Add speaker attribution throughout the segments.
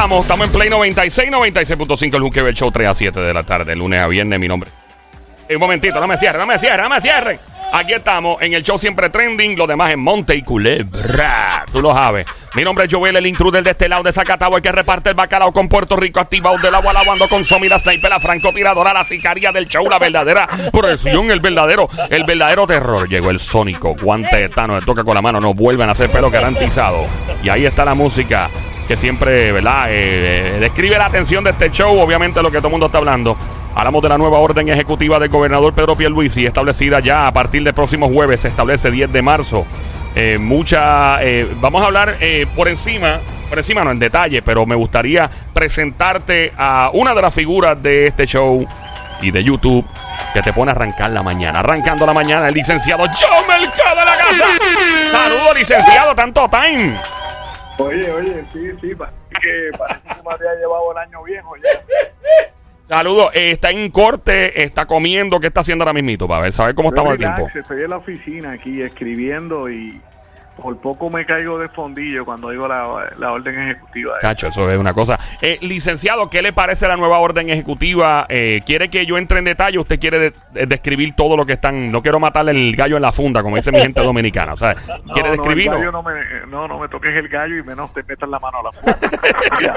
Speaker 1: estamos, estamos en Play 96, 96.5, el Juquebel Show 3 a 7 de la tarde, lunes a viernes, mi nombre. Un momentito, no me cierre, no me cierre, no me cierre. Aquí estamos en el show siempre trending, lo demás en Monte y Culebra. Tú lo sabes. Mi nombre es Joel, el intruder de este lado de Zacatau, el que reparte el bacalao con Puerto Rico, activado del agua lavando con la sniper, la francotiradora, la sicaria del show, la verdadera presión, el verdadero, el verdadero terror. Llegó el sónico, guante de Tano, toca con la mano, no vuelven a hacer pelo garantizado. Y ahí está la música que siempre, ¿verdad? Eh, eh, describe la atención de este show, obviamente lo que todo el mundo está hablando. Hablamos de la nueva orden ejecutiva del gobernador Pedro Pierluisi, establecida ya a partir del próximo jueves, se establece 10 de marzo. Eh, mucha, vamos a hablar por encima, por encima no en detalle, pero me gustaría presentarte a una de las figuras de este show y de YouTube que te pone a arrancar la mañana. Arrancando la mañana, el licenciado Joe Mercado de la casa. Saludos, licenciado, tanto time.
Speaker 2: Oye, oye, sí, sí, parece que, parece que me había llevado el año viejo ya.
Speaker 1: Saludos, eh, está en corte, está comiendo, ¿qué está haciendo ahora mismito? Para ver, saber cómo estamos
Speaker 2: Relax,
Speaker 1: tiempo.
Speaker 2: Estoy en la oficina aquí escribiendo y por poco me caigo de fondillo cuando digo la, la orden ejecutiva.
Speaker 1: Cacho, eso es una cosa. Eh, licenciado, ¿qué le parece la nueva orden ejecutiva? Eh, ¿Quiere que yo entre en detalle? ¿Usted quiere de- de- describir todo lo que están? No quiero matarle el gallo en la funda, como dice mi gente dominicana. O sea, ¿quiere
Speaker 2: no,
Speaker 1: describirlo?
Speaker 2: no, me, no, no me toques el gallo y menos te metas la mano a la mira,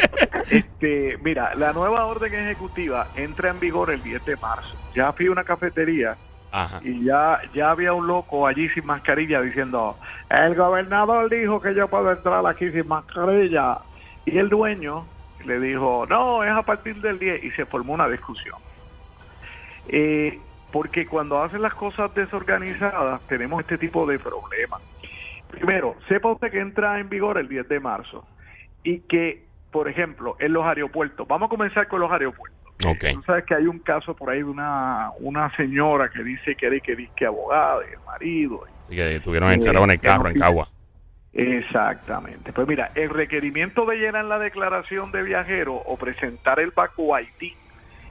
Speaker 2: este, mira, la nueva orden ejecutiva entra en vigor el 10 de marzo. Ya fui a una cafetería Y ya ya había un loco allí sin mascarilla diciendo el gobernador dijo que yo puedo entrar aquí sin mascarilla y el dueño le dijo no es a partir del 10 y se formó una discusión. Eh, porque cuando hacen las cosas desorganizadas tenemos este tipo de problemas. Primero sepa usted que entra en vigor el 10 de marzo y que por ejemplo en los aeropuertos vamos a comenzar con los aeropuertos
Speaker 1: Ok.
Speaker 2: Tú sabes que hay un caso por ahí de una, una señora que dice que era que dice abogada y el marido.
Speaker 1: Así que estuvieron encerrados en el carro, en Cagua.
Speaker 2: Exactamente. Pues mira, el requerimiento de llenar la declaración de viajero o presentar el Baco ID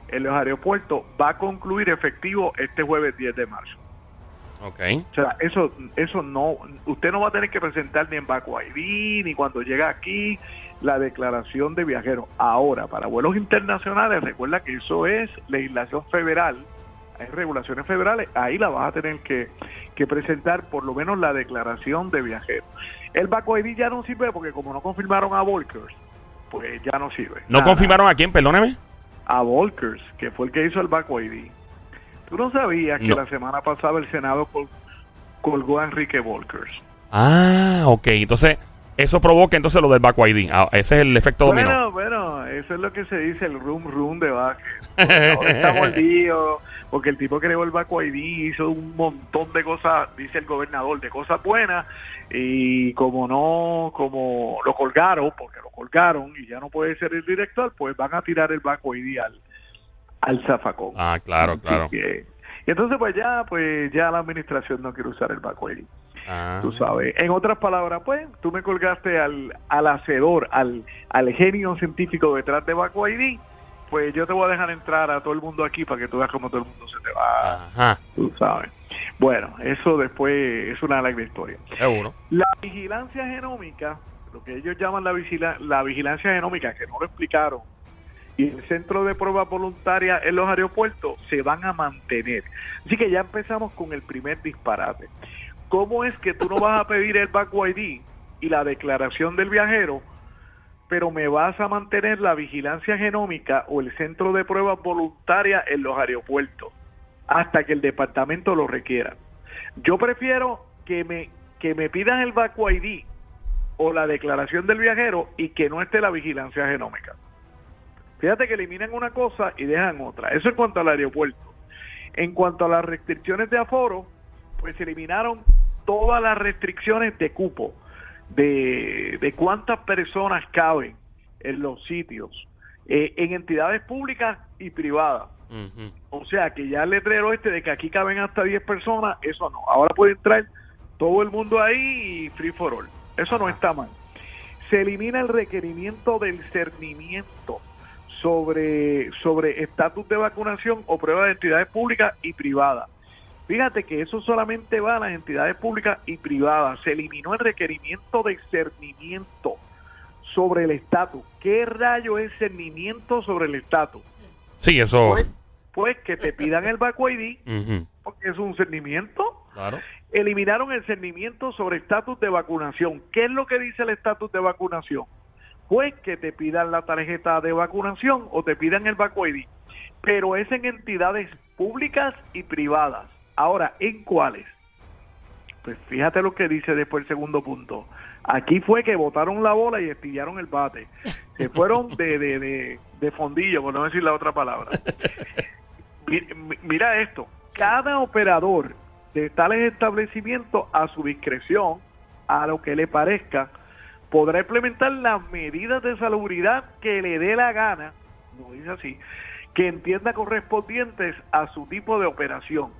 Speaker 2: en los aeropuertos va a concluir efectivo este jueves 10 de marzo.
Speaker 1: Ok.
Speaker 2: O sea, eso, eso no, usted no va a tener que presentar ni en Baco ID ni cuando llega aquí la declaración de viajero. Ahora, para vuelos internacionales, recuerda que eso es legislación federal, hay regulaciones federales, ahí la vas a tener que, que presentar por lo menos la declaración de viajero. El Baco ID ya no sirve porque como no confirmaron a Volkers, pues ya no sirve.
Speaker 1: ¿No
Speaker 2: Nada.
Speaker 1: confirmaron a quién? Perdóneme.
Speaker 2: A Volkers, que fue el que hizo el Baco ID. ¿Tú no sabías que la semana pasada el Senado col- colgó a Enrique Volkers?
Speaker 1: Ah, ok. Entonces, eso provoca entonces lo del Back ID. Ah, ese es el efecto dominó.
Speaker 2: Bueno, bueno, eso es lo que se dice el room room de Vázquez. Ahora está mordido porque el tipo creó el Baco ID, hizo un montón de cosas, dice el gobernador, de cosas buenas y como no, como lo colgaron, porque lo colgaron y ya no puede ser el director, pues van a tirar el Baco ID al, al zafacón.
Speaker 1: Ah, claro, claro.
Speaker 2: que- y entonces pues ya, pues ya la administración no quiere usar el Baco ID
Speaker 1: Ah.
Speaker 2: tú sabes. En otras palabras, pues, tú me colgaste al, al hacedor, al, al genio científico detrás de Baco ID, pues yo te voy a dejar entrar a todo el mundo aquí para que tú veas cómo todo el mundo se te va,
Speaker 1: Ajá.
Speaker 2: tú sabes. Bueno, eso después es una larga historia.
Speaker 1: Seguro.
Speaker 2: La vigilancia genómica, lo que ellos llaman la, vigila- la vigilancia genómica, que no lo explicaron, y el centro de pruebas voluntarias en los aeropuertos se van a mantener. Así que ya empezamos con el primer disparate. ¿Cómo es que tú no vas a pedir el back ID y la declaración del viajero, pero me vas a mantener la vigilancia genómica o el centro de pruebas voluntarias en los aeropuertos hasta que el departamento lo requiera? Yo prefiero que me que me pidan el back ID o la declaración del viajero y que no esté la vigilancia genómica. Fíjate que eliminan una cosa y dejan otra. Eso en cuanto al aeropuerto. En cuanto a las restricciones de aforo, pues se eliminaron todas las restricciones de cupo, de, de cuántas personas caben en los sitios, eh, en entidades públicas y privadas. O sea que ya el letrero este de que aquí caben hasta 10 personas, eso no. Ahora puede entrar todo el mundo ahí y free for all. Eso no está mal. Se elimina el requerimiento del cernimiento sobre sobre estatus de vacunación o prueba de entidades públicas y privadas. Fíjate que eso solamente va a las entidades públicas y privadas. Se eliminó el requerimiento de cernimiento sobre el estatus. ¿Qué rayo es cernimiento sobre el estatus?
Speaker 1: Sí, eso.
Speaker 2: Pues, pues que te pidan el Baco ID, porque es un cernimiento.
Speaker 1: Claro.
Speaker 2: Eliminaron el cernimiento sobre estatus de vacunación. ¿Qué es lo que dice el estatus de vacunación? Pues que te pidan la tarjeta de vacunación o te pidan el Baco ID. Pero es en entidades públicas y privadas. Ahora, ¿en cuáles? Pues fíjate lo que dice después el segundo punto. Aquí fue que botaron la bola y estillaron el bate. Se fueron de, de, de, de fondillo, por no decir la otra palabra. Mi- mi- Mira esto, cada operador de tales establecimientos a su discreción, a lo que le parezca, podrá implementar las medidas de salubridad que le dé la gana, no dice así, que entienda correspondientes a su tipo de operación,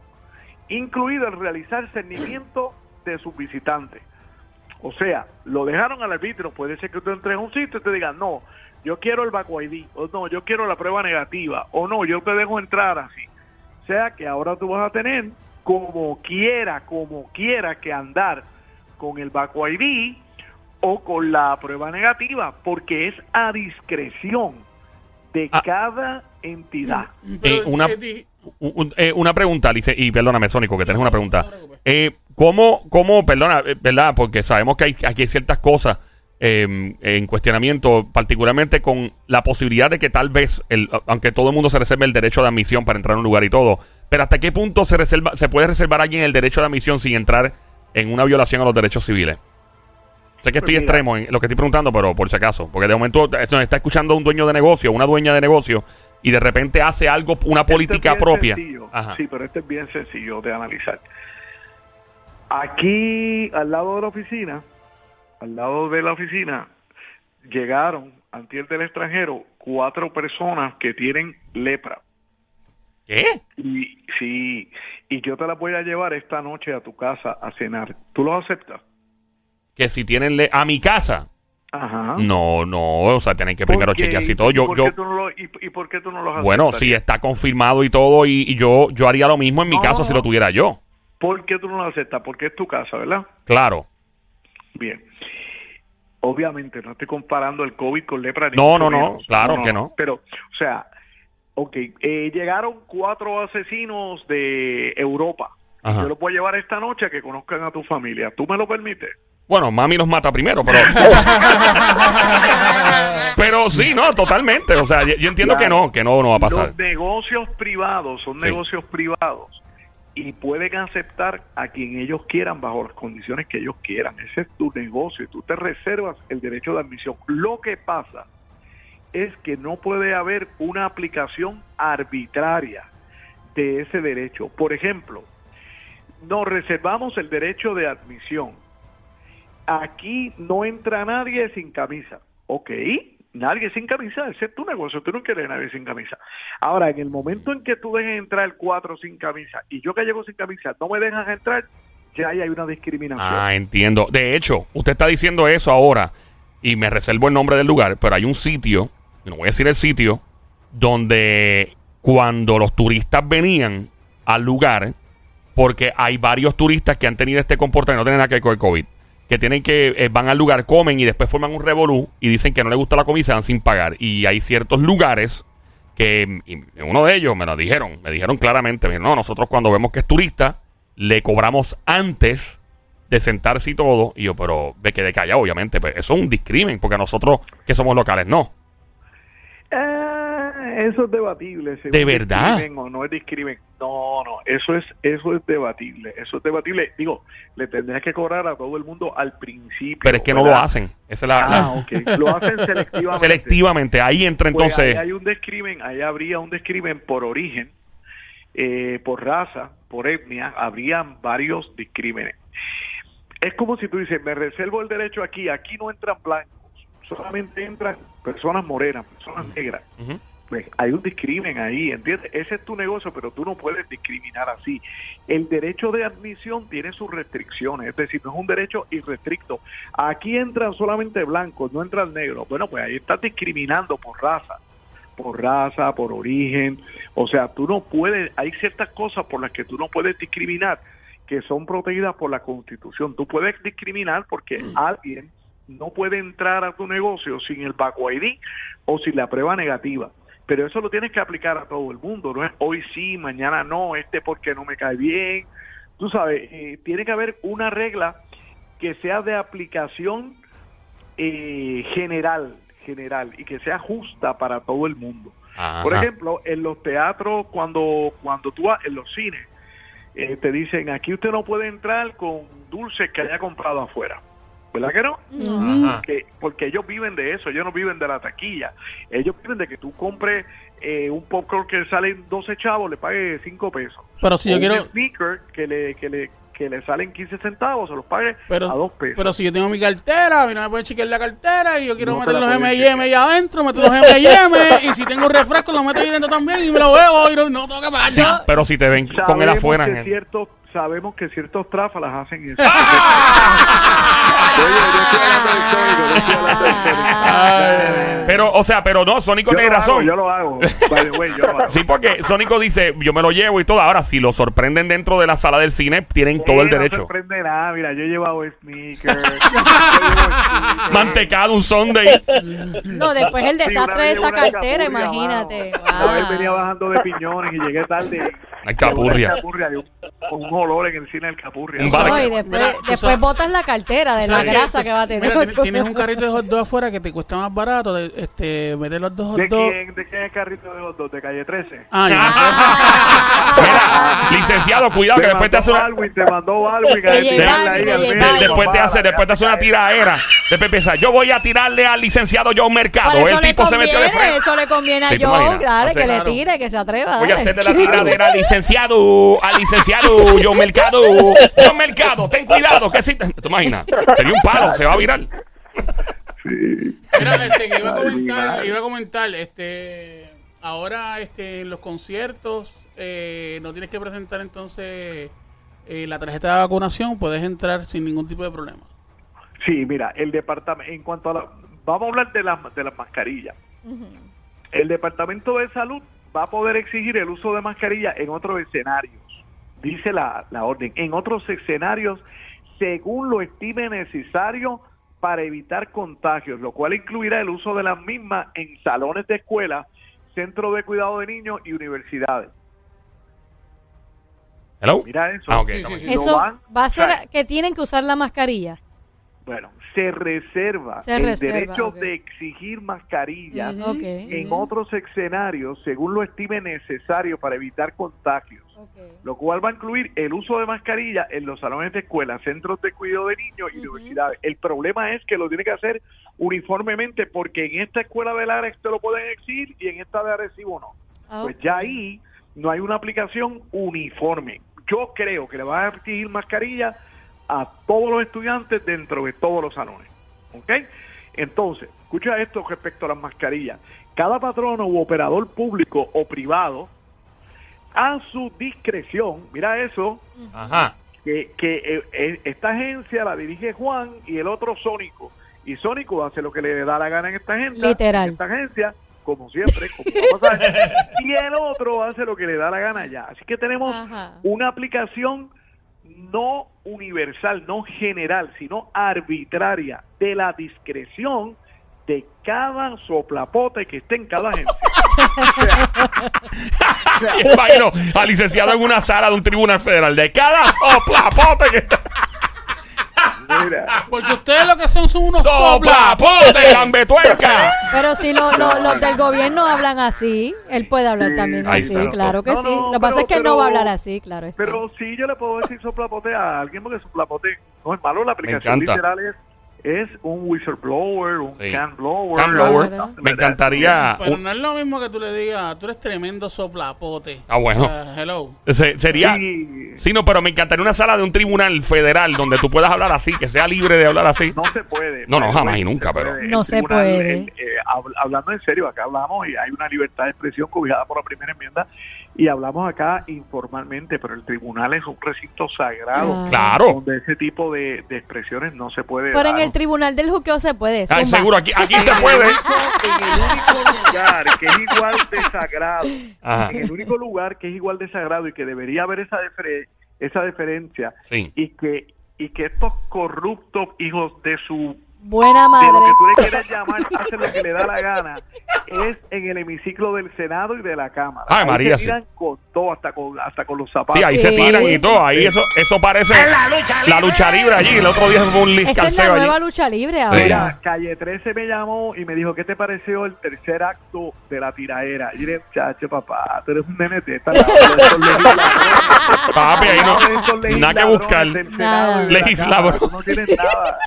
Speaker 2: incluido el realizar cernimiento de sus visitantes. O sea, lo dejaron al arbitrio. Puede ser que tú entres a un sitio y te digan, no, yo quiero el Baco ID, o no, yo quiero la prueba negativa, o no, yo te dejo entrar así. O sea que ahora tú vas a tener como quiera, como quiera que andar con el Baco ID o con la prueba negativa, porque es a discreción de
Speaker 1: Ah.
Speaker 2: cada entidad.
Speaker 1: Eh, una, un- eh, una pregunta, Alice, y perdóname, Sónico, que tienes una pregunta. Eh, ¿cómo, ¿Cómo, perdona, eh, verdad? Porque sabemos que hay, aquí hay ciertas cosas eh, en cuestionamiento, particularmente con la posibilidad de que tal vez, el, aunque todo el mundo se reserve el derecho de admisión para entrar a un lugar y todo, pero ¿hasta qué punto se, reserva, se puede reservar a alguien el derecho de admisión sin entrar en una violación a los derechos civiles? Sé que estoy
Speaker 2: Pues
Speaker 1: extremo en lo que estoy preguntando, pero por si acaso, porque de momento eh, nos está escuchando un dueño de negocio, una dueña de negocio, y de repente hace algo, una
Speaker 2: es
Speaker 1: política propia. Ajá.
Speaker 2: Sí, pero este es bien sencillo de analizar. Aquí, al lado de la oficina, al lado de la oficina, llegaron, antes del extranjero, cuatro personas que tienen lepra.
Speaker 1: ¿Qué?
Speaker 2: Y sí, y yo te las voy a llevar esta noche a tu casa a cenar. ¿Tú lo aceptas?
Speaker 1: Que si tienen le- a mi casa.
Speaker 2: Ajá.
Speaker 1: No, no, o sea, tienen que primero chequear si todo.
Speaker 2: ¿Y
Speaker 1: Yo,
Speaker 2: por
Speaker 1: yo,
Speaker 2: qué tú no lo- y, y por qué tú no los
Speaker 1: bueno,
Speaker 2: aceptarías?
Speaker 1: si está confirmado y todo, y, y yo, yo haría lo mismo en mi
Speaker 2: No,
Speaker 1: caso si lo tuviera yo.
Speaker 2: ¿Por qué tú no lo aceptas? Porque es tu casa, ¿verdad?
Speaker 1: Claro.
Speaker 2: Bien. Obviamente, no estoy comparando el COVID con lepra. ni
Speaker 1: No, no, no, claro que no.
Speaker 2: Pero, o sea, ok, eh, llegaron cuatro asesinos de Europa.
Speaker 1: Ajá.
Speaker 2: Yo los voy a llevar esta noche a que conozcan a tu familia. ¿Tú me lo permites?
Speaker 1: Bueno, mami los mata primero, pero. pero sí, no, totalmente. O sea, yo, yo entiendo que no, que no, no va a pasar.
Speaker 2: Los negocios privados son
Speaker 1: Sí.
Speaker 2: negocios privados y pueden aceptar a quien ellos quieran bajo las condiciones que ellos quieran. Ese es tu negocio y tú te reservas el derecho de admisión. Lo que pasa es que no puede haber una aplicación arbitraria de ese derecho. Por ejemplo, nos reservamos el derecho de admisión. Aquí no entra nadie sin camisa. Ok, nadie sin camisa, ese es tu negocio, tú no quieres nadie sin camisa. Ahora, en el momento en que tú dejes entrar cuatro sin camisa y yo que llego sin camisa no me dejas entrar, ya hay una discriminación.
Speaker 1: Ah, entiendo. De hecho, usted está diciendo eso ahora y me reservo el nombre del lugar, pero hay un sitio, no voy a decir el sitio, donde cuando los turistas venían al lugar, porque hay varios turistas que han tenido este comportamiento, no tienen nada que ver con el COVID, que tienen que, eh, van al lugar, comen y después forman un revolú y dicen que no les gusta la comida se van sin pagar. Y hay ciertos lugares que, uno de ellos me lo dijeron, me dijeron claramente, me dijeron, no, nosotros cuando vemos que es turista, le cobramos antes de sentarse y todo. Y yo, pero ve que de callado, obviamente, pues eso es un discrimen, porque nosotros que somos locales, no.
Speaker 2: Eso es debatible. si
Speaker 1: ¿De verdad?
Speaker 2: discrimen o no es discrimen. No, no, eso es, eso es debatible. Eso es debatible. Digo, le tendrías que cobrar a todo el mundo al principio.
Speaker 1: Pero es que no lo hacen. Esa es la,
Speaker 2: Ah. Lo hacen selectivamente.
Speaker 1: selectivamente. Ahí entra
Speaker 2: Pues
Speaker 1: entonces.
Speaker 2: ahí hay un discrimen, ahí habría un discrimen por origen, eh, por raza, por etnia, habrían varios discrímenes. Es como si tú dices, me reservo el derecho aquí, aquí no entran blancos, solamente entran personas morenas, personas negras.
Speaker 1: Ujú.
Speaker 2: Pues hay un discrimen ahí, ¿entiendes? Ese es tu negocio, pero tú no puedes discriminar así. El derecho de admisión tiene sus restricciones, es decir, no es un derecho irrestricto. Aquí entran solamente blancos, no entran negros. Bueno, pues ahí estás discriminando por raza, por raza, por origen. O sea, tú no puedes, hay ciertas cosas por las que tú no puedes discriminar que son protegidas por la Constitución. Tú puedes discriminar porque alguien no puede entrar a tu negocio sin el ID o sin la prueba negativa. Pero eso lo tienes que aplicar a todo el mundo, no es hoy sí, mañana no, este porque no me cae bien. Tú sabes, eh, tiene que haber una regla que sea de aplicación eh, general, general y que sea justa para todo el mundo.
Speaker 1: Ajá.
Speaker 2: Por ejemplo, en los teatros, cuando, cuando tú vas, en los cines, eh, te dicen, aquí usted no puede entrar con dulces que haya comprado afuera. ¿Verdad que no? Que- porque ellos viven de eso, ellos no viven de la taquilla. Ellos viven de que tú compres eh, un popcorn que sale 12 chavos, le pague 5 pesos.
Speaker 3: Pero si yo
Speaker 2: O un
Speaker 3: quiero.
Speaker 2: sneaker que le, que le, que le salen 15 centavos, se los pague
Speaker 3: Pero,
Speaker 2: a 2 pesos.
Speaker 3: pero si yo tengo mi cartera, a mí no me pueden chequear la cartera y yo quiero
Speaker 2: No
Speaker 3: meter los M&M ahí adentro, meto los M&M y si tengo un refresco lo meto ahí dentro también y me lo bebo y no, no tengo que pagar.
Speaker 1: Pero si te ven con él
Speaker 2: sabemos
Speaker 1: afuera.
Speaker 2: que ciertos sabemos que ciertos tráfalas hacen eso.
Speaker 1: Pero, o sea, pero no, Sónico tiene razón.
Speaker 2: yo lo hago.
Speaker 1: Sí, porque Sónico dice, yo me lo llevo y todo. Ahora, si lo sorprenden dentro de la sala del cine, tienen todo el
Speaker 2: Eh, No
Speaker 1: derecho.
Speaker 2: sorprende nada, mira, yo he llevado sneakers.
Speaker 1: Mantecado, un Sunday.
Speaker 4: No, después el desastre de esa cartera, imagínate.
Speaker 2: Una vez venía bajando de piñones y llegué tarde.
Speaker 1: Ay, capurria.
Speaker 2: Un- con un olor en el cine del capurria.
Speaker 4: Después, botas la cartera de la grasa que va a tener.
Speaker 3: mira, tienes, tienes un carrito de hot dog afuera que te cuesta más barato, de, este, meter los dos hot
Speaker 2: ¿De
Speaker 3: dogs.
Speaker 2: quién, ¿De quién es el carrito de los dos? ¿De calle 13?
Speaker 3: Ah, ya.
Speaker 1: Mira, licenciado, cuidado que después te hace una...
Speaker 2: Te mandó a
Speaker 4: De de
Speaker 1: después te hace, después te hace una tiraera. Después empieza, yo voy a tirarle al licenciado John Mercado.
Speaker 4: Eso
Speaker 1: El
Speaker 4: le
Speaker 1: tipo se metió de
Speaker 4: conviene,
Speaker 1: frente.
Speaker 4: eso le conviene a
Speaker 1: Sí, ¿te
Speaker 4: Joe,
Speaker 1: imaginas?
Speaker 4: dale, que le tire, que se atreva.
Speaker 1: Voy a
Speaker 4: dale.
Speaker 1: hacerle la tiradera al licenciado, al licenciado John Mercado. John Mercado, ten cuidado, que si te... ¿Te Sería un palo, se va a virar.
Speaker 3: Mira, este, que iba a comentar,
Speaker 2: madre.
Speaker 3: iba a comentar, este, ahora, este, en los conciertos, eh, no tienes que presentar entonces eh, la tarjeta de vacunación, puedes entrar sin ningún tipo de problema.
Speaker 2: Sí, mira, el departamento, en cuanto a la, vamos a hablar de las, de las mascarillas. El Departamento de Salud va a poder exigir el uso de mascarilla en otros escenarios, dice la, la orden, en otros escenarios según lo estime necesario para evitar contagios, lo cual incluirá el uso de las mismas en salones de escuela, centros de cuidado de niños y universidades.
Speaker 1: Hello.
Speaker 2: Mira eso.
Speaker 1: Ah, ok,
Speaker 3: Sí,
Speaker 1: estamos
Speaker 3: sí,
Speaker 1: aquí.
Speaker 3: sí.
Speaker 2: Lo
Speaker 4: Eso
Speaker 2: van-
Speaker 4: va a ser
Speaker 2: o sea,
Speaker 4: que tienen que usar la mascarilla.
Speaker 2: Bueno, se reserva
Speaker 4: Se
Speaker 2: el
Speaker 4: reserva,
Speaker 2: derecho de exigir mascarillas en otros escenarios según lo estime necesario para evitar contagios, lo cual va a incluir el uso de mascarilla en los salones de escuela, centros de cuidado de niños y universidades. El problema es que lo tiene que hacer uniformemente porque en esta escuela de Lares te lo pueden exigir y en esta de Arecibo no.
Speaker 4: Ah,
Speaker 2: Pues ya ahí no hay una aplicación uniforme. Yo creo que le van a exigir mascarilla a todos los estudiantes dentro de todos los salones. ¿Ok? Entonces, escucha esto respecto a las mascarillas. Cada patrono u operador público o privado, a su discreción, mira eso,
Speaker 1: Ajá.
Speaker 2: que, que eh, eh, esta agencia la dirige Juan y el otro Sónico. Y Sónico hace lo que le da la gana en esta agencia.
Speaker 4: Literal.
Speaker 2: en esta agencia, como siempre, como y el otro hace lo que le da la gana ya. Así que tenemos
Speaker 4: Ajá.
Speaker 2: una aplicación no universal, no general, sino arbitraria de la discreción de cada soplapote que esté en cada agencia.
Speaker 1: Imagino al licenciado en una sala de un tribunal federal de cada soplapote que
Speaker 2: Mira,
Speaker 3: Porque ustedes lo que son son unos
Speaker 1: soplapote,
Speaker 3: soplapotes.
Speaker 1: lambetuerca.
Speaker 4: Pero si lo- lo- los del gobierno hablan así, él puede hablar
Speaker 2: Sí,
Speaker 4: también
Speaker 1: ahí
Speaker 4: así,
Speaker 1: está.
Speaker 4: claro que
Speaker 2: No,
Speaker 4: sí.
Speaker 2: no,
Speaker 4: Lo que pasa
Speaker 2: pero-
Speaker 4: es que él no va a
Speaker 2: pero-
Speaker 4: hablar así, claro. está.
Speaker 2: Pero sí yo le puedo decir soplapote a alguien porque soplapote no es malo, la aplicación
Speaker 1: encanta.
Speaker 2: literal es, es un whistleblower, un
Speaker 1: Sí.
Speaker 2: can blower.
Speaker 1: Can blower.
Speaker 4: Claro.
Speaker 1: Me encantaría.
Speaker 3: Pero
Speaker 1: un-
Speaker 3: no es lo mismo que tú le digas, tú eres tremendo soplapote.
Speaker 1: Ah, bueno.
Speaker 3: Hello.
Speaker 1: se- sería.
Speaker 2: Sí,
Speaker 1: Sí, no, pero me encantaría una sala de un tribunal federal donde tú puedas hablar así, que sea libre de hablar así.
Speaker 2: no se puede.
Speaker 1: No, no, jamás y nunca, pero-
Speaker 2: puede.
Speaker 4: No se puede.
Speaker 2: el, eh, hab- hablando en serio, acá hablamos y hay una libertad de expresión cobijada por la primera enmienda y hablamos acá informalmente, pero el tribunal es un recinto sagrado.
Speaker 4: Ah.
Speaker 1: Claro.
Speaker 2: Donde ese tipo de, de expresiones no se puede
Speaker 4: Pero en
Speaker 2: dar.
Speaker 4: el tribunal del juqueo se puede.
Speaker 1: Ay, seguro, aquí, aquí se puede.
Speaker 2: en el único lugar que es igual de sagrado,
Speaker 1: Ajá.
Speaker 2: en el único lugar que es igual de sagrado y que debería haber esa defer- esa diferencia
Speaker 1: Sí.
Speaker 2: y que y que estos corruptos hijos de su
Speaker 4: Buena
Speaker 2: de lo
Speaker 4: madre.
Speaker 2: que tú le quieras llamar, hace lo que le da la gana, es en el hemiciclo del Senado y de la Cámara.
Speaker 1: Ay,
Speaker 2: Ahí
Speaker 1: María,
Speaker 2: se tiran con todo, hasta con, hasta con los zapatos.
Speaker 1: Sí, ahí
Speaker 4: Sí.
Speaker 1: se tiran y todo. Ahí eso, eso parece la lucha libre allí. El otro día fue un
Speaker 4: Esa es la
Speaker 1: liscanceo allí.
Speaker 4: nueva lucha libre
Speaker 1: Sí.
Speaker 4: ahora.
Speaker 2: Mira, Calle 13 me llamó y me dijo, ¿qué te pareció el tercer acto de la tiraera? Y le dije, chacho, papá, tú eres un nene de esta.
Speaker 1: Papi, ahí no- nada que buscar. Legislador.
Speaker 2: No tienes nada.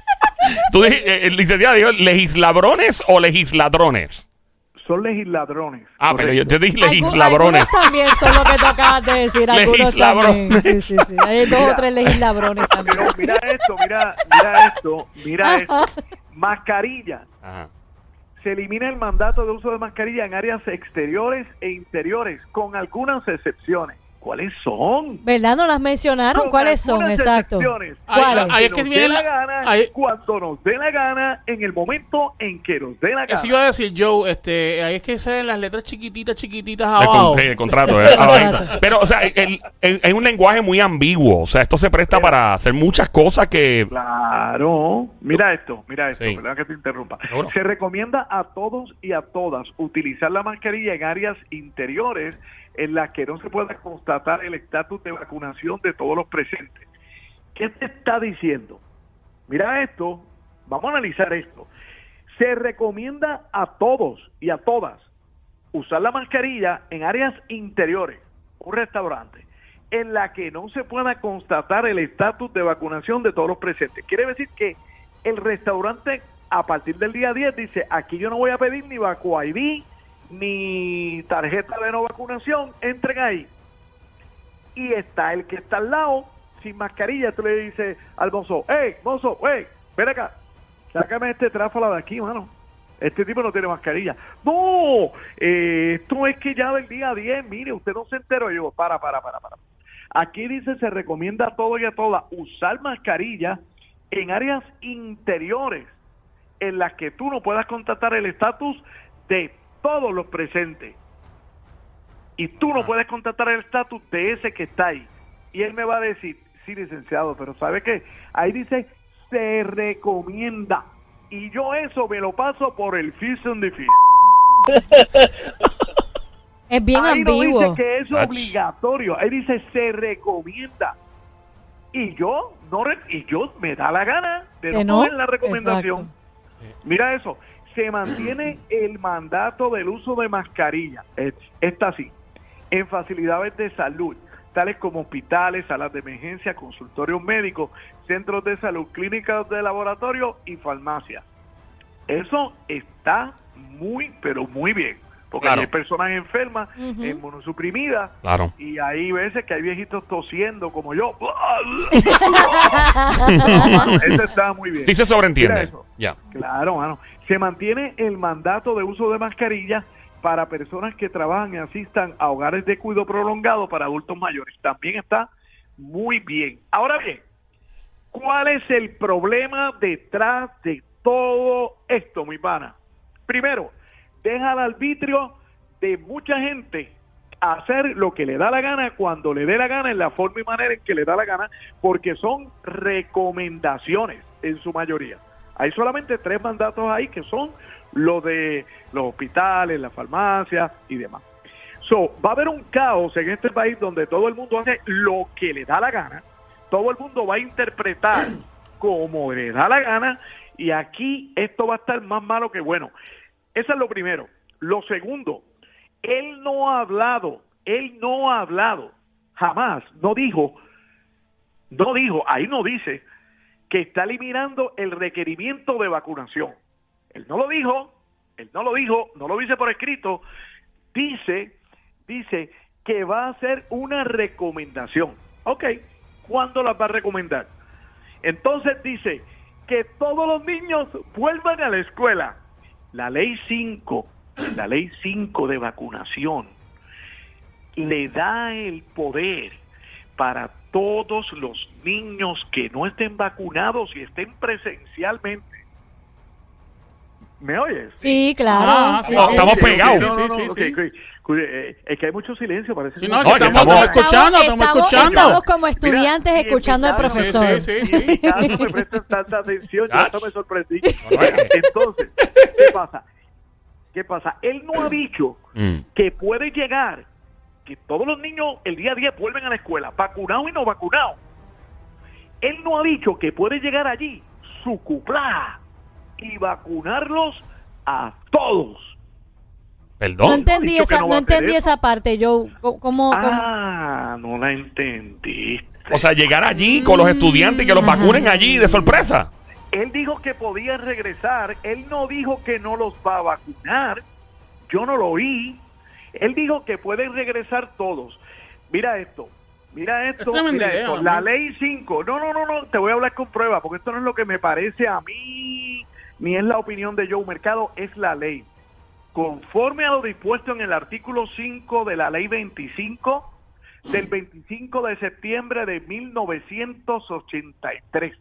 Speaker 1: Tú dijiste, eh, el licenciado dijo, ¿legisladrones o legisladrones?
Speaker 2: Son legisladrones.
Speaker 1: Ah, pero yo te dije legisladrones.
Speaker 4: Algunos también son lo que tú acabas de decir. Algunos
Speaker 1: Legislabrones.
Speaker 4: también. Sí, sí, sí. Hay dos o tres legislabrones también.
Speaker 2: Pero mira esto, mira, mira esto, mira esto. Mascarilla.
Speaker 1: Ajá.
Speaker 2: Se elimina el mandato de uso de mascarilla en áreas exteriores e interiores, con algunas excepciones. ¿Cuáles son?
Speaker 4: ¿Verdad? No las mencionaron.
Speaker 2: Con
Speaker 4: ¿Cuáles son? Exacto.
Speaker 2: excepciones.
Speaker 3: Ahí-
Speaker 4: ¿Cuáles?
Speaker 3: ahí es
Speaker 2: Que
Speaker 3: que
Speaker 2: nos
Speaker 3: viene
Speaker 2: dé la
Speaker 3: la-
Speaker 2: gana,
Speaker 3: ahí-
Speaker 2: cuando nos dé la gana, en el momento en que nos dé la gana.
Speaker 3: Eso iba a decir Joe, este, ahí es que salen las letras chiquititas, chiquititas abajo.
Speaker 1: con- de contrato, eh. Pero, o sea, el- el- es un lenguaje muy ambiguo. O sea, esto se presta para hacer muchas cosas que.
Speaker 2: Claro. Mira esto, mira esto,
Speaker 1: Sí.
Speaker 2: perdón que te interrumpa.
Speaker 1: Seguro.
Speaker 2: Se recomienda a todos y a todas utilizar la mascarilla en áreas interiores en las que no se pueda constatar el estatus de vacunación de todos los presentes. ¿Qué te está diciendo? Mira esto, vamos a analizar esto. Se recomienda a todos y a todas usar la mascarilla en áreas interiores, un restaurante, en la que no se pueda constatar el estatus de vacunación de todos los presentes. Quiere decir que el restaurante a partir del día 10 dice, aquí yo no voy a pedir ni vacu ID ni tarjeta de no vacunación, entren ahí. Y está el que está al lado sin mascarilla, tú le dices al mozo, hey, mozo, hey, ven acá, sácame este tráfala de aquí, mano. Este tipo no tiene mascarilla. No, eh, esto es que ya del día 10, mire, usted no se enteró. Yo, para, para, para, para. Aquí dice, se recomienda a todos y a todas usar mascarilla en áreas interiores en las que tú no puedas constatar el estatus de todos los presentes. Y tú no puedes constatar el estatus de ese que está ahí. Y él me va a decir, sí, licenciado, pero ¿sabe qué? Ahí dice, se recomienda. Y yo eso me lo paso por el fis and the fis.
Speaker 4: Es bien
Speaker 2: Ahí no
Speaker 4: ambiguo.
Speaker 2: dice que es obligatorio. Ahí dice, se recomienda. Y yo, no re- y yo me da la gana de no,
Speaker 4: no,
Speaker 2: la recomendación.
Speaker 4: exacto.
Speaker 2: Mira eso, se mantiene el mandato del uso de mascarilla. Es- Está así, en facilidades de salud, tales como hospitales, salas de emergencia, consultorios médicos, centros de salud, clínicas de laboratorio y farmacias. Eso está muy, pero muy bien. Porque
Speaker 1: Claro.
Speaker 2: hay personas enfermas,
Speaker 4: Ujú.
Speaker 2: inmunosuprimidas,
Speaker 1: Claro.
Speaker 2: y hay veces que hay viejitos tosiendo como yo. Eso está muy bien.
Speaker 1: Sí se sobreentiende.
Speaker 2: eso.
Speaker 1: Ya.
Speaker 2: Claro, mano. Se mantiene el mandato de uso de mascarilla para personas que trabajan y asistan a hogares de cuidado prolongado para adultos mayores. También está muy bien. Ahora bien, ¿cuál es el problema detrás de todo esto, mi pana? Primero, deja al arbitrio de mucha gente hacer lo que le da la gana cuando le dé la gana en la forma y manera en que le da la gana, porque son recomendaciones en su mayoría. Hay solamente tres mandatos ahí que son los de los hospitales, las farmacias y demás. So, va a haber un caos en este país donde todo el mundo hace lo que le da la gana, todo el mundo va a interpretar como le da la gana y aquí esto va a estar más malo que bueno. Eso es lo primero. Lo segundo, él no ha hablado, él no ha hablado, jamás, no dijo, no dijo, ahí no dice que está eliminando el requerimiento de vacunación. Él no lo dijo, él no lo dijo, no lo dice por escrito, dice, dice que va a hacer una recomendación. Ok, ¿cuándo las va a recomendar? Entonces dice que todos los niños vuelvan a la escuela. La ley 5, la ley 5 de vacunación, le da el poder para todos los niños que no estén vacunados y estén presencialmente. ¿Me oyes?
Speaker 4: Sí, claro.
Speaker 3: Ah,
Speaker 4: sí,
Speaker 3: sí,
Speaker 1: Oh,
Speaker 4: sí,
Speaker 1: estamos
Speaker 4: sí, sí,
Speaker 1: pegados.
Speaker 2: No, no, no,
Speaker 3: sí.
Speaker 2: eh, es que hay mucho silencio, parece.
Speaker 3: Sí,
Speaker 2: que
Speaker 3: no,
Speaker 1: que
Speaker 3: estamos, escuchando, estamos, escuchando.
Speaker 4: Estamos como estudiantes
Speaker 2: Mira,
Speaker 4: escuchando al profesor.
Speaker 3: Sí, sí,
Speaker 2: caso me prestan tanta atención, yo hasta me sorprendí. Entonces, ¿qué pasa? ¿Qué pasa? Él no ha dicho
Speaker 1: Mm.
Speaker 2: que puede llegar, que todos los niños el día a día vuelven a la escuela, vacunados y no vacunados. Él no ha dicho que puede llegar allí, su cuplá, y vacunarlos a todos.
Speaker 1: Perdón.
Speaker 4: No entendí esa,
Speaker 2: no
Speaker 4: entendí esa parte, Joe. ¿Cómo, cómo-
Speaker 2: Ah, no la entendiste.
Speaker 1: O sea, llegar allí con los estudiantes y que los
Speaker 4: Ajá.
Speaker 1: vacunen allí de sorpresa.
Speaker 2: Él dijo que podía regresar, él no dijo que no los va a vacunar, yo no lo oí, él dijo que pueden regresar todos. Mira esto, mira esto, mira
Speaker 3: idea,
Speaker 2: esto, la ley 5, no, no, no, no, te voy a hablar con prueba, porque esto no es lo que me parece a mí, ni es la opinión de Joe Mercado, es la ley. Conforme a lo dispuesto en el artículo 5 de la ley 25, del 25 de septiembre de 1983.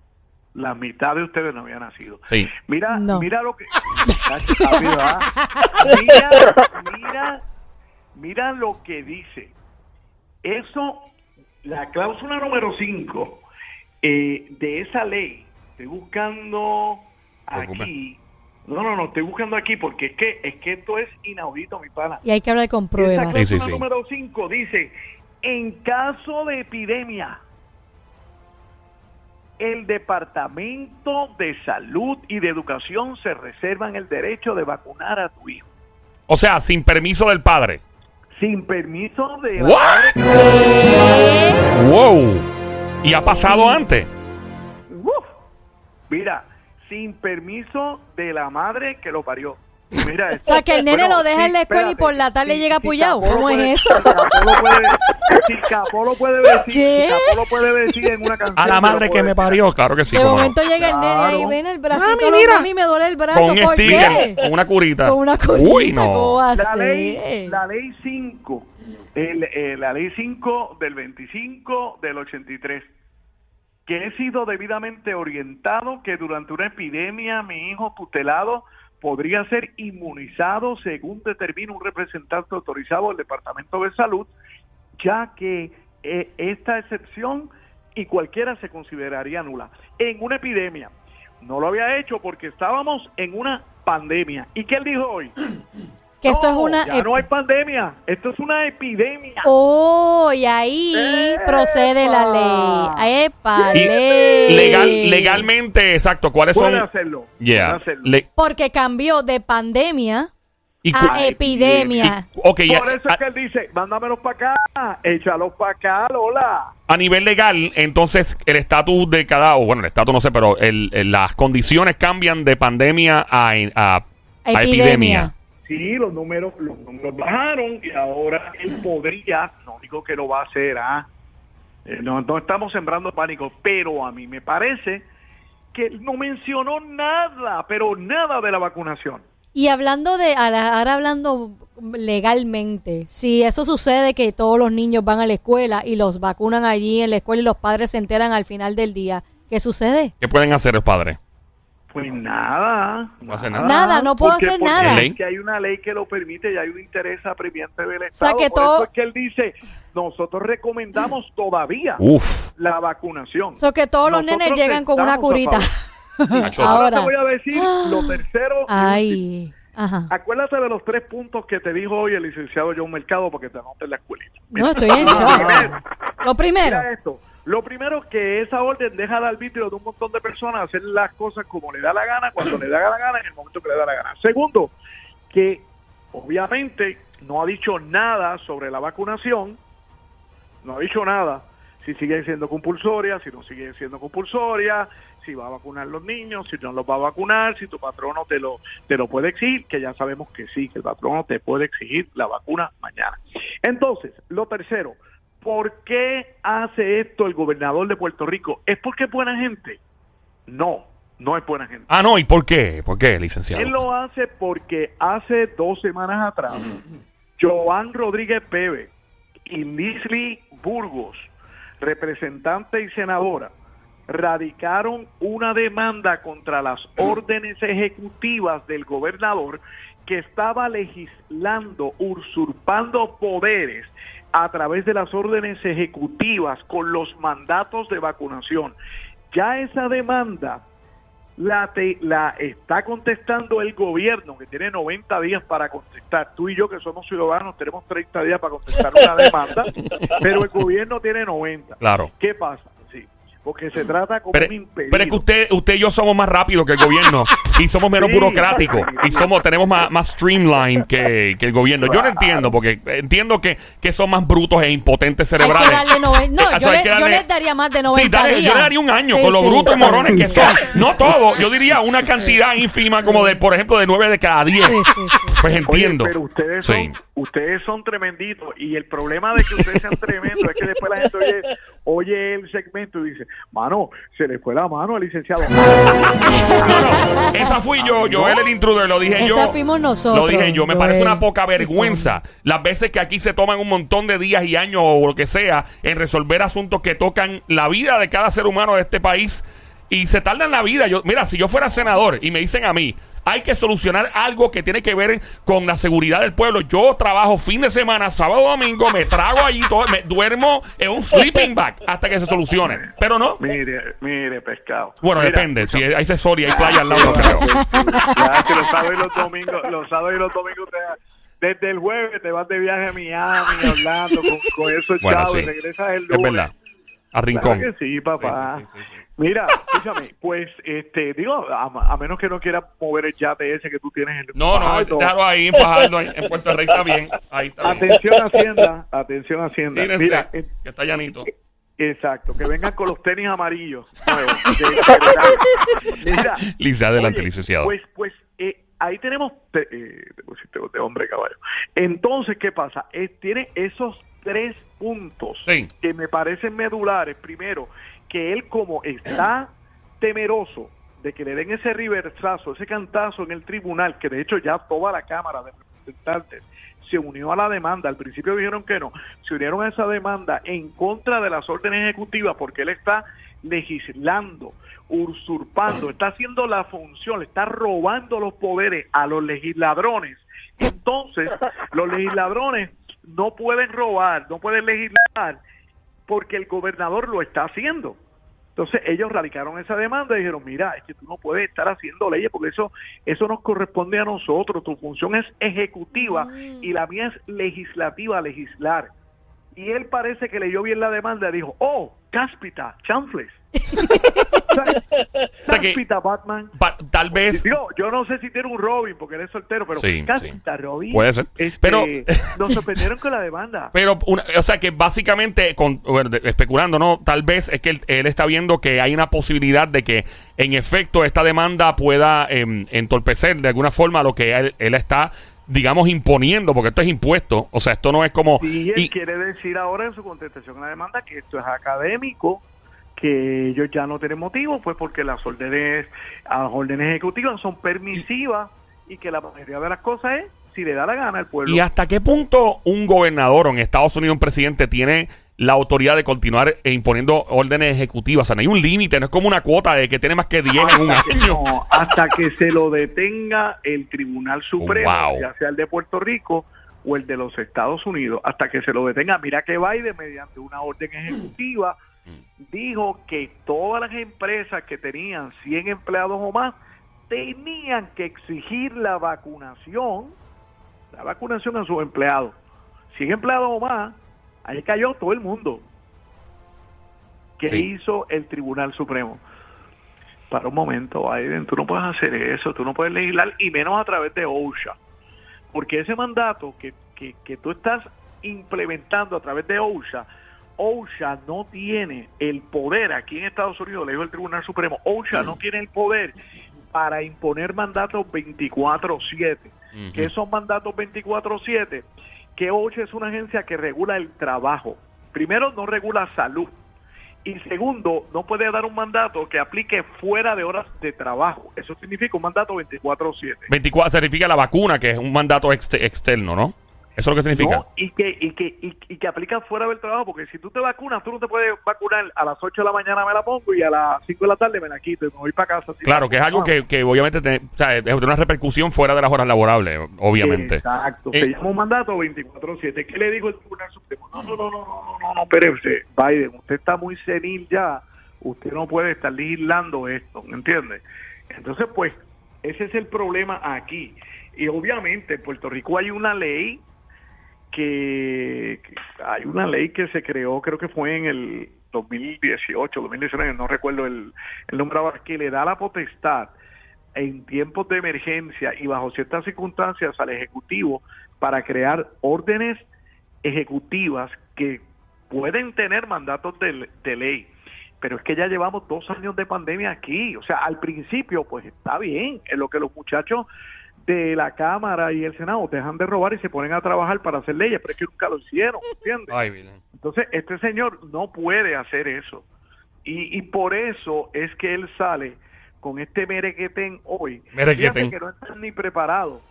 Speaker 2: La mitad de ustedes no habían nacido.
Speaker 1: Sí.
Speaker 2: Mira,
Speaker 4: No.
Speaker 2: mira lo que. Mira, mira, mira lo que dice. Eso, la cláusula número 5 de esa ley, estoy buscando aquí. No, no, no, estoy buscando aquí porque es que es que esto es inaudito, mi pana.
Speaker 4: Y hay que hablar con pruebas.
Speaker 1: Sí, sí,
Speaker 2: cláusula
Speaker 1: sí.
Speaker 2: número 5 dice, en caso de epidemia, el Departamento de Salud y de Educación se reservan el derecho de vacunar a tu hijo.
Speaker 1: O sea, sin permiso del padre.
Speaker 2: Sin permiso de la
Speaker 1: What?
Speaker 4: ¿Qué?
Speaker 1: Wow. ¿Y ha pasado antes?
Speaker 2: Uf. Mira, sin permiso de la madre que lo parió. Mira
Speaker 4: O
Speaker 2: esto.
Speaker 4: sea, que el nene
Speaker 2: Bueno,
Speaker 4: lo deja en la
Speaker 2: sí,
Speaker 4: escuela y
Speaker 2: espérate.
Speaker 4: por la tarde
Speaker 2: Sí,
Speaker 4: llega
Speaker 2: sí,
Speaker 4: apoyado.
Speaker 2: Capolo
Speaker 4: ¿Cómo
Speaker 2: puede-
Speaker 4: es eso?
Speaker 2: Si Capolo puede, si decir,
Speaker 4: ¿Qué?
Speaker 2: si Capolo puede decir en una canción.
Speaker 1: A la madre que me
Speaker 2: decir.
Speaker 1: parió, claro que sí.
Speaker 4: de
Speaker 1: cómo no.
Speaker 4: momento llega el nene ahí,
Speaker 2: Claro.
Speaker 4: ven el bracito,
Speaker 1: Mami, mira.
Speaker 4: mami, me duele el brazo.
Speaker 1: Con
Speaker 4: ¿Por qué?
Speaker 1: con una curita.
Speaker 4: Con una curita,
Speaker 1: Uy, no.
Speaker 4: ¿cómo va a
Speaker 2: La ley, la ley 5, el, eh, la ley 5 del 25 del 83, que he sido debidamente orientado que durante una epidemia mi hijo tutelado podría ser inmunizado según determina un representante autorizado del Departamento de Salud, ya que eh, esta excepción y cualquiera se consideraría nula. En una epidemia, no lo había hecho porque estábamos en una pandemia. ¿Y qué él dijo hoy?
Speaker 4: Que esto es
Speaker 2: No,
Speaker 4: una...
Speaker 2: Ya no hay pandemia, esto es una epidemia.
Speaker 4: Oh, y ahí
Speaker 2: ¡Epa!
Speaker 4: procede la ley. ¡Epa,
Speaker 1: Y
Speaker 4: ley!
Speaker 1: legal, legalmente, exacto, ¿cuáles
Speaker 2: Puede
Speaker 1: son?
Speaker 2: hacerlo.
Speaker 1: Yeah.
Speaker 2: puede hacerlo.
Speaker 4: Porque cambió de pandemia
Speaker 1: y
Speaker 4: a epidemia.
Speaker 1: ok, ya,
Speaker 2: Por eso
Speaker 1: a,
Speaker 2: es que él dice, mándamelos para acá, échalos para acá, Lola.
Speaker 1: a nivel legal, entonces el estatus de cada, o bueno, el estatus no sé, pero el- el- las condiciones cambian de pandemia a, a- a epidemia.
Speaker 4: Epidemia.
Speaker 2: Sí, los números, los números bajaron y ahora él podría, no digo que lo va a hacer, ah, Eh, no, no estamos sembrando pánico, pero a mí me parece que él no mencionó nada, pero nada de la vacunación.
Speaker 4: Y hablando de, ahora hablando legalmente, si eso sucede que todos los niños van a la escuela y los vacunan allí en la escuela y los padres se enteran al final del día, ¿qué sucede?
Speaker 1: ¿Qué pueden hacer los padres?
Speaker 2: Pues nada.
Speaker 1: No hace nada.
Speaker 4: Nada, no puedo
Speaker 2: Porque-
Speaker 4: hacer
Speaker 2: porque
Speaker 4: nada.
Speaker 2: Es que hay una ley que lo permite y hay un interés apremiante del
Speaker 4: sea,
Speaker 2: Estado.
Speaker 4: que
Speaker 2: Por
Speaker 4: todo-
Speaker 2: eso es que él dice, nosotros recomendamos todavía
Speaker 1: Uf.
Speaker 2: la vacunación.
Speaker 4: So que todos los
Speaker 2: Nosotros
Speaker 4: nenes llegan con una curita.
Speaker 2: Ahora
Speaker 4: Ahora.
Speaker 2: te voy a decir lo tercero.
Speaker 4: Ay, ajá.
Speaker 2: Acuérdate de los tres puntos que te dijo hoy el licenciado John Mercado para que te anotes en la escuelita.
Speaker 4: No, estoy en shock. Lo primero,
Speaker 2: Mira esto. Lo primero que esa orden deja al arbitrio de un montón de personas hacer las cosas como le da la gana, cuando le da la gana, en el momento que le da la gana. Segundo, que obviamente no ha dicho nada sobre la vacunación, no ha dicho nada si sigue siendo compulsoria, si no sigue siendo compulsoria, si va a vacunar los niños, si no los va a vacunar, si tu patrono te lo te lo puede exigir, que ya sabemos que sí, que el patrono te puede exigir la vacuna mañana. Entonces, lo tercero, ¿por qué hace esto el gobernador de Puerto Rico? ¿Es porque es buena gente? No, no es buena gente.
Speaker 1: Ah, no, ¿y por qué? ¿Por qué, licenciado?
Speaker 2: Él lo hace porque hace dos semanas atrás, Joan Rodríguez Pebe y Leslie Burgos, representante y senadora, radicaron una demanda contra las órdenes ejecutivas del gobernador que estaba legislando, usurpando poderes a través de las órdenes ejecutivas con los mandatos de vacunación. Ya esa demanda la, te- la está contestando el gobierno, que tiene 90 días para contestar. Tú y yo, que somos ciudadanos, tenemos 30 días para contestar una demanda, pero el gobierno tiene 90.
Speaker 1: Claro.
Speaker 2: ¿Qué pasa? Porque se trata como
Speaker 1: Pero,
Speaker 2: un impedido.
Speaker 1: pero es que usted, usted y yo somos más rápidos que el gobierno y somos menos
Speaker 2: Sí.
Speaker 1: burocráticos y somos tenemos más, más streamline que, que el gobierno. Yo no entiendo porque entiendo que, que son más brutos e impotentes
Speaker 4: Hay
Speaker 1: cerebrales.
Speaker 4: que darle noven- No, yo, le, les daría más de 90
Speaker 1: Sí, dale,
Speaker 4: días.
Speaker 1: yo le daría un año
Speaker 4: Sí,
Speaker 1: con los brutos y morones que son. No todo, yo diría una cantidad ínfima como de, por ejemplo, de 9 de cada 10.
Speaker 4: Sí, sí, sí.
Speaker 1: Pues
Speaker 2: Oye,
Speaker 1: entiendo.
Speaker 2: pero ustedes
Speaker 1: Sí.
Speaker 2: son, ustedes son tremenditos y el problema de que ustedes sean tremendos es que después la gente oye, oye el segmento y dice, mano, se le fue la mano al licenciado.
Speaker 1: No, no, esa fui yo, yo era el intruder, lo dije yo.
Speaker 4: Esa fuimos nosotros,
Speaker 1: Lo dije yo, me
Speaker 4: Joel.
Speaker 1: parece una poca vergüenza las veces que aquí se toman un montón de días y años o lo que sea en resolver asuntos que tocan la vida de cada ser humano de este país y se tardan la vida. Yo, mira, si yo fuera senador y me dicen a mí, hay que solucionar algo que tiene que ver con la seguridad del pueblo. Yo trabajo fin de semana, sábado, domingo, me trago allí todo, me duermo en un sleeping bag hasta que se solucione. Pero no.
Speaker 2: Mire, mire, pescado.
Speaker 1: Bueno,
Speaker 2: Mira,
Speaker 1: depende. Si hay Sol y hay playa al lado, creo.
Speaker 2: Ya que los sábados y los domingos, los sábados y los domingos te- desde el jueves te vas de viaje a Miami, Orlando, con, con esos
Speaker 1: Bueno,
Speaker 2: chavos
Speaker 1: sí.
Speaker 2: y regresas el
Speaker 1: Es
Speaker 2: lunes.
Speaker 1: verdad. A rincón.
Speaker 2: Claro que sí, papá.
Speaker 1: Sí.
Speaker 2: Mira, escúchame, pues, este, digo, a, a menos que no quieras mover el yate ese que tú tienes en el
Speaker 1: No, no, déjalo ahí en Fajardo, en en Puerto Rico está bien. Ahí está bien.
Speaker 2: Atención Hacienda, atención Hacienda. Mira, eh,
Speaker 1: que está llanito.
Speaker 2: exacto, que vengan con los tenis amarillos. nuevos, de- de- Mira,
Speaker 1: Lisa, adelante,
Speaker 2: oye,
Speaker 1: licenciado.
Speaker 2: Pues, pues, eh, ahí tenemos, te, eh, te pusiste de hombre caballo. Entonces, ¿qué pasa? Eh, tiene esos tres puntos
Speaker 1: Sí.
Speaker 2: que me parecen medulares. Primero, que él como está temeroso de que le den ese reversazo, ese cantazo en el tribunal, que de hecho ya toda la Cámara de Representantes se unió a la demanda, al principio dijeron que no, se unieron a esa demanda en contra de las órdenes ejecutivas porque él está legislando, usurpando, está haciendo la función, está robando los poderes a los legisladrones. Entonces, los legisladrones no pueden robar, no pueden legislar porque el gobernador lo está haciendo. Entonces ellos radicaron esa demanda y dijeron, mira, es que tú no puedes estar haciendo leyes porque eso, eso nos corresponde a nosotros, tu función es ejecutiva y la mía es legislativa, legislar. Y él parece que leyó bien la demanda y dijo, oh, cáspita, chanfles.
Speaker 1: sea que-
Speaker 2: cáspita, Batman.
Speaker 1: Pa- tal vez.
Speaker 2: Digo, yo no sé si tiene un Robin porque él es soltero, pero
Speaker 1: Sí,
Speaker 2: Robin.
Speaker 1: Puede ser.
Speaker 2: Este,
Speaker 1: Pero-
Speaker 2: nos sorprendieron con la demanda.
Speaker 1: Pero, una- o sea, que básicamente, con, bueno, especulando, ¿no? Tal vez es que él, él está viendo que hay una posibilidad de que, en efecto, esta demanda pueda em, entorpecer de alguna forma lo que él, él está, digamos, imponiendo, porque esto es impuesto. O sea, esto no es como.
Speaker 2: Él
Speaker 1: y-
Speaker 2: quiere decir ahora en su contestación a la demanda que esto es académico, que ellos ya no tienen motivo, pues porque las órdenes, las órdenes ejecutivas son permisivas y que la mayoría de las cosas es si le da la gana al pueblo.
Speaker 1: ¿Y hasta qué punto un gobernador o en Estados Unidos un presidente tiene la autoridad de continuar e imponiendo órdenes ejecutivas? O sea, no hay un límite, no es como una cuota de que tiene más que 10 en un año.
Speaker 2: no, hasta que se lo detenga el Tribunal Supremo,
Speaker 1: Wow.
Speaker 2: ya sea el de Puerto Rico o el de los Estados Unidos, hasta que se lo detenga. Mira que Biden, mediante una orden ejecutiva, dijo que todas las empresas que tenían 100 empleados o más tenían que exigir la vacunación, la vacunación a sus empleados. 100 empleados o más, ahí cayó todo el mundo. ¿Qué
Speaker 1: Sí.
Speaker 2: hizo el Tribunal Supremo? Para un momento, Biden, tú no puedes hacer eso, tú no puedes legislar y menos a través de OSHA. Porque ese mandato que, que, que tú estás implementando a través de OSHA, OSHA no tiene el poder, aquí en Estados Unidos, le dijo el Tribunal Supremo, OSHA no tiene el poder para imponer mandatos 24-7. que son mandatos 24-7? Que OSHA es una agencia que regula el trabajo. Primero, no regula salud. Y segundo, no puede dar un mandato que aplique fuera de horas de trabajo. Eso significa un mandato 24-7.
Speaker 1: 24 certifica la vacuna, que es un mandato exte- externo, ¿no? Eso es lo que significa.
Speaker 2: No, y que, y que, y, y que aplica fuera del trabajo, porque si tú te vacunas, tú no te puedes vacunar a las 8 de la mañana me la pongo y a las 5 de la tarde me la quito y me voy para casa.
Speaker 1: Claro, que es algo
Speaker 2: vacunado.
Speaker 1: que, que obviamente te- o sea, es una repercusión fuera de las horas laborables, obviamente.
Speaker 2: Exacto,
Speaker 1: Eh,
Speaker 2: se llama un mandato 24-7. ¿Qué le digo el Tribunal Supremo? No, no, no, no, no, no, no, espérese, Biden, usted está muy senil ya, usted no puede estar legislando esto, ¿me entiende? Entonces, pues, ese es el problema aquí. Y obviamente en Puerto Rico hay una ley que, hay una ley que se creó, creo que fue en el 2018, 2019, no recuerdo el, el número que le da la potestad en tiempos de emergencia y bajo ciertas circunstancias al Ejecutivo para crear órdenes ejecutivas que pueden tener mandatos de, de ley. Pero es que ya llevamos dos años de pandemia aquí. O sea, al principio, pues está bien, en lo que los muchachos de la Cámara y el Senado dejan de robar y se ponen a trabajar para hacer leyes, pero es que nunca lo hicieron, ¿entiendes?
Speaker 1: Ay.
Speaker 2: Entonces, este señor no puede hacer eso. Y, y por eso es que él sale con este merequetén hoy.
Speaker 1: Merequetén.
Speaker 2: Fíjate que no están ni preparados.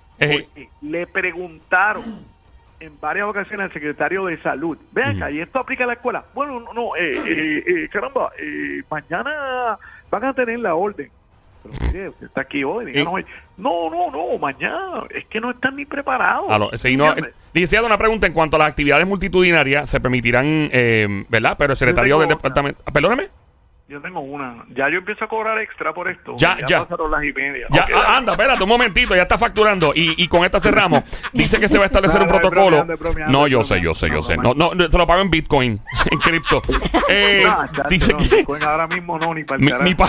Speaker 2: Le preguntaron en varias ocasiones al secretario de salud, vean acá, ¿y esto aplica a la escuela? Bueno, no, no eh, eh, eh, caramba, eh, mañana van a tener la orden. Pero mire, usted está aquí hoy, díganos hoy. No, no, no, mañana. Es que no están ni preparados.
Speaker 1: Lo- sí, no, eh, una pregunta en cuanto a las actividades multitudinarias se permitirán, eh, ¿verdad? Pero el secretario del departamento. ah, Perdóname.
Speaker 2: Yo tengo una. Ya yo empiezo a cobrar extra por esto.
Speaker 1: Ya, ya.
Speaker 2: pasaron las y media.
Speaker 1: Ya, ah, anda, espérate un momentito, ya está facturando. Y, y con esta cerramos. Dice que se va a establecer un
Speaker 2: No,
Speaker 1: protocolo.
Speaker 2: bromeando, es bromeando,
Speaker 1: No, yo sé, yo sé, yo
Speaker 2: No,
Speaker 1: sé.
Speaker 2: no,
Speaker 1: No, no, se lo pago en Bitcoin, en cripto. Eh,
Speaker 2: No, chacho,
Speaker 1: dice que.
Speaker 2: Bitcoin ahora mismo no, ni para el
Speaker 1: ni pa-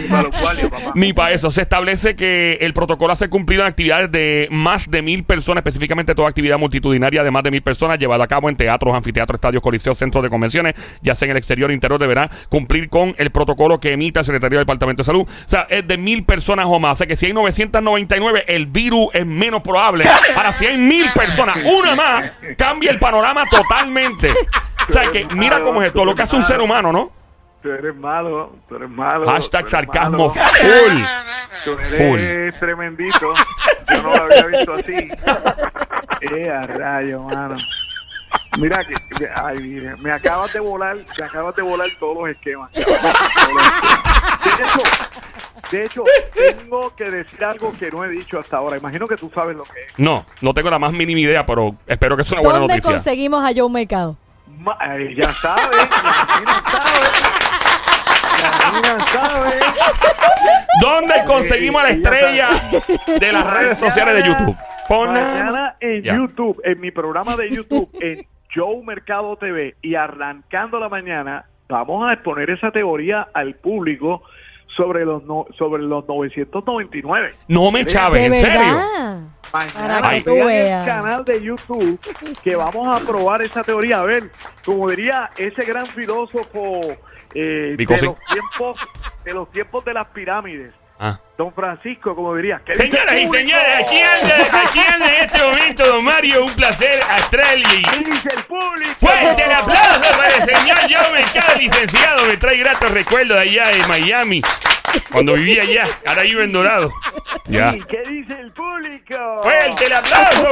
Speaker 2: Ni para los guardias, papá.
Speaker 1: ni para eso. Se establece que el protocolo hace cumplido en actividades de más de mil personas, específicamente toda actividad multitudinaria de más de mil personas llevada a cabo en teatros, anfiteatros, estadios, coliseos, centros de convenciones, ya sea en el exterior o interior, deberá cumplir con el protocolo que emita el secretario del Departamento de Salud. O sea, es de mil personas o más. O sea que si hay 999, el virus es menos probable. Ahora, si hay mil personas, una más, cambia el panorama totalmente. O sea que mira cómo es esto, lo que hace un ser humano, ¿no?
Speaker 2: Tú eres malo, tú eres malo.
Speaker 1: Hashtag
Speaker 2: eres
Speaker 1: sarcasmo
Speaker 2: malo.
Speaker 1: full.
Speaker 2: Tú eres tremendito. Yo no lo había visto así. Eh, a rayo, mano. Mira que, que- ay, mire, me acabas de volar, me acabas de volar todos los esquemas. De hecho, de hecho, tengo que decir algo que no he dicho hasta ahora. Imagino que tú sabes lo que es.
Speaker 1: No, no tengo la más mínima idea, pero espero que sea una buena
Speaker 4: ¿Dónde
Speaker 1: noticia.
Speaker 4: conseguimos a Joe Mercado?
Speaker 2: Ma- ay, ya sabes, mina sabe. La mina sabe.
Speaker 1: ¿Dónde conseguimos a la estrella de las redes sociales de YouTube? Pon
Speaker 2: Mañana en
Speaker 1: Ya.
Speaker 2: YouTube, en mi programa de YouTube, en Joe Mercado TV y arrancando la mañana, vamos a exponer esa teoría al público sobre los no- sobre los 999.
Speaker 1: No me chaves,
Speaker 4: ¿De
Speaker 1: ¿en serio?
Speaker 4: verdad?
Speaker 2: Mañana
Speaker 4: Para que tú
Speaker 2: vean
Speaker 4: veas.
Speaker 2: el canal de YouTube que vamos a probar esa teoría. A ver, como diría ese gran filósofo eh, de los tiempos de los tiempos de las pirámides,
Speaker 1: Ah.
Speaker 2: Don Francisco, como diría. ¿qué dice
Speaker 1: Señoras y señores, aquí anda, aquí anda en este momento, don Mario, un placer astral y
Speaker 2: ¿Qué dice el público?
Speaker 1: fuerte el aplauso para el señor Joe Mercado, licenciado, me trae gratos recuerdos de allá de Miami, cuando vivía allá, ahora vive en Dorado. Ya.
Speaker 2: ¿Y qué dice el público?
Speaker 1: Fuerte el aplauso.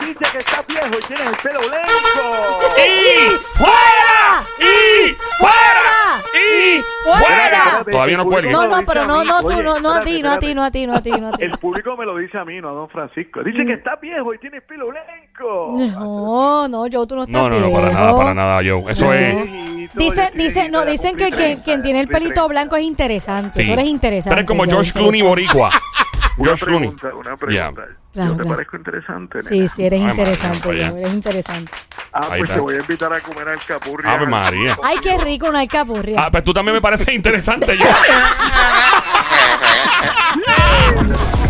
Speaker 2: Dice que, está viejo y tiene el pelo blanco.
Speaker 1: ¡Y fuera! ¡Y fuera! ¡Y fuera! Todavía no cuelgue.
Speaker 4: No, no, pero no, no, tú, no, no a ti, no a ti, no a ti, no a ti, no a ti.
Speaker 2: El público me lo dice a mí, no a don Francisco. Dice que está viejo y tiene pelo blanco.
Speaker 4: No, no, Joe, tú no estás
Speaker 1: No, no, no, para nada, para nada, Joe. Eso es.
Speaker 2: Viejito,
Speaker 4: Dice,
Speaker 2: yo
Speaker 4: dice,
Speaker 2: soy
Speaker 4: no, dicen que, quien tiene el
Speaker 2: 30.
Speaker 4: pelito blanco es interesante.
Speaker 1: Sí.
Speaker 4: Tú eres interesante.
Speaker 1: Pero es como George Clooney
Speaker 4: interesante.
Speaker 2: Una
Speaker 1: George Clooney.
Speaker 2: pregunta, una pregunta.
Speaker 4: Claro,
Speaker 2: Yo te
Speaker 4: claro.
Speaker 2: parezco interesante,
Speaker 4: Sí,
Speaker 2: nena?
Speaker 4: sí, eres
Speaker 1: Ay,
Speaker 4: interesante, eres interesante.
Speaker 2: Ah, pues te voy a invitar a comer al capurri.
Speaker 1: Ave María.
Speaker 4: Ay, qué rico una alcapurria.
Speaker 1: Ah, pues tú también me pareces interesante, yo.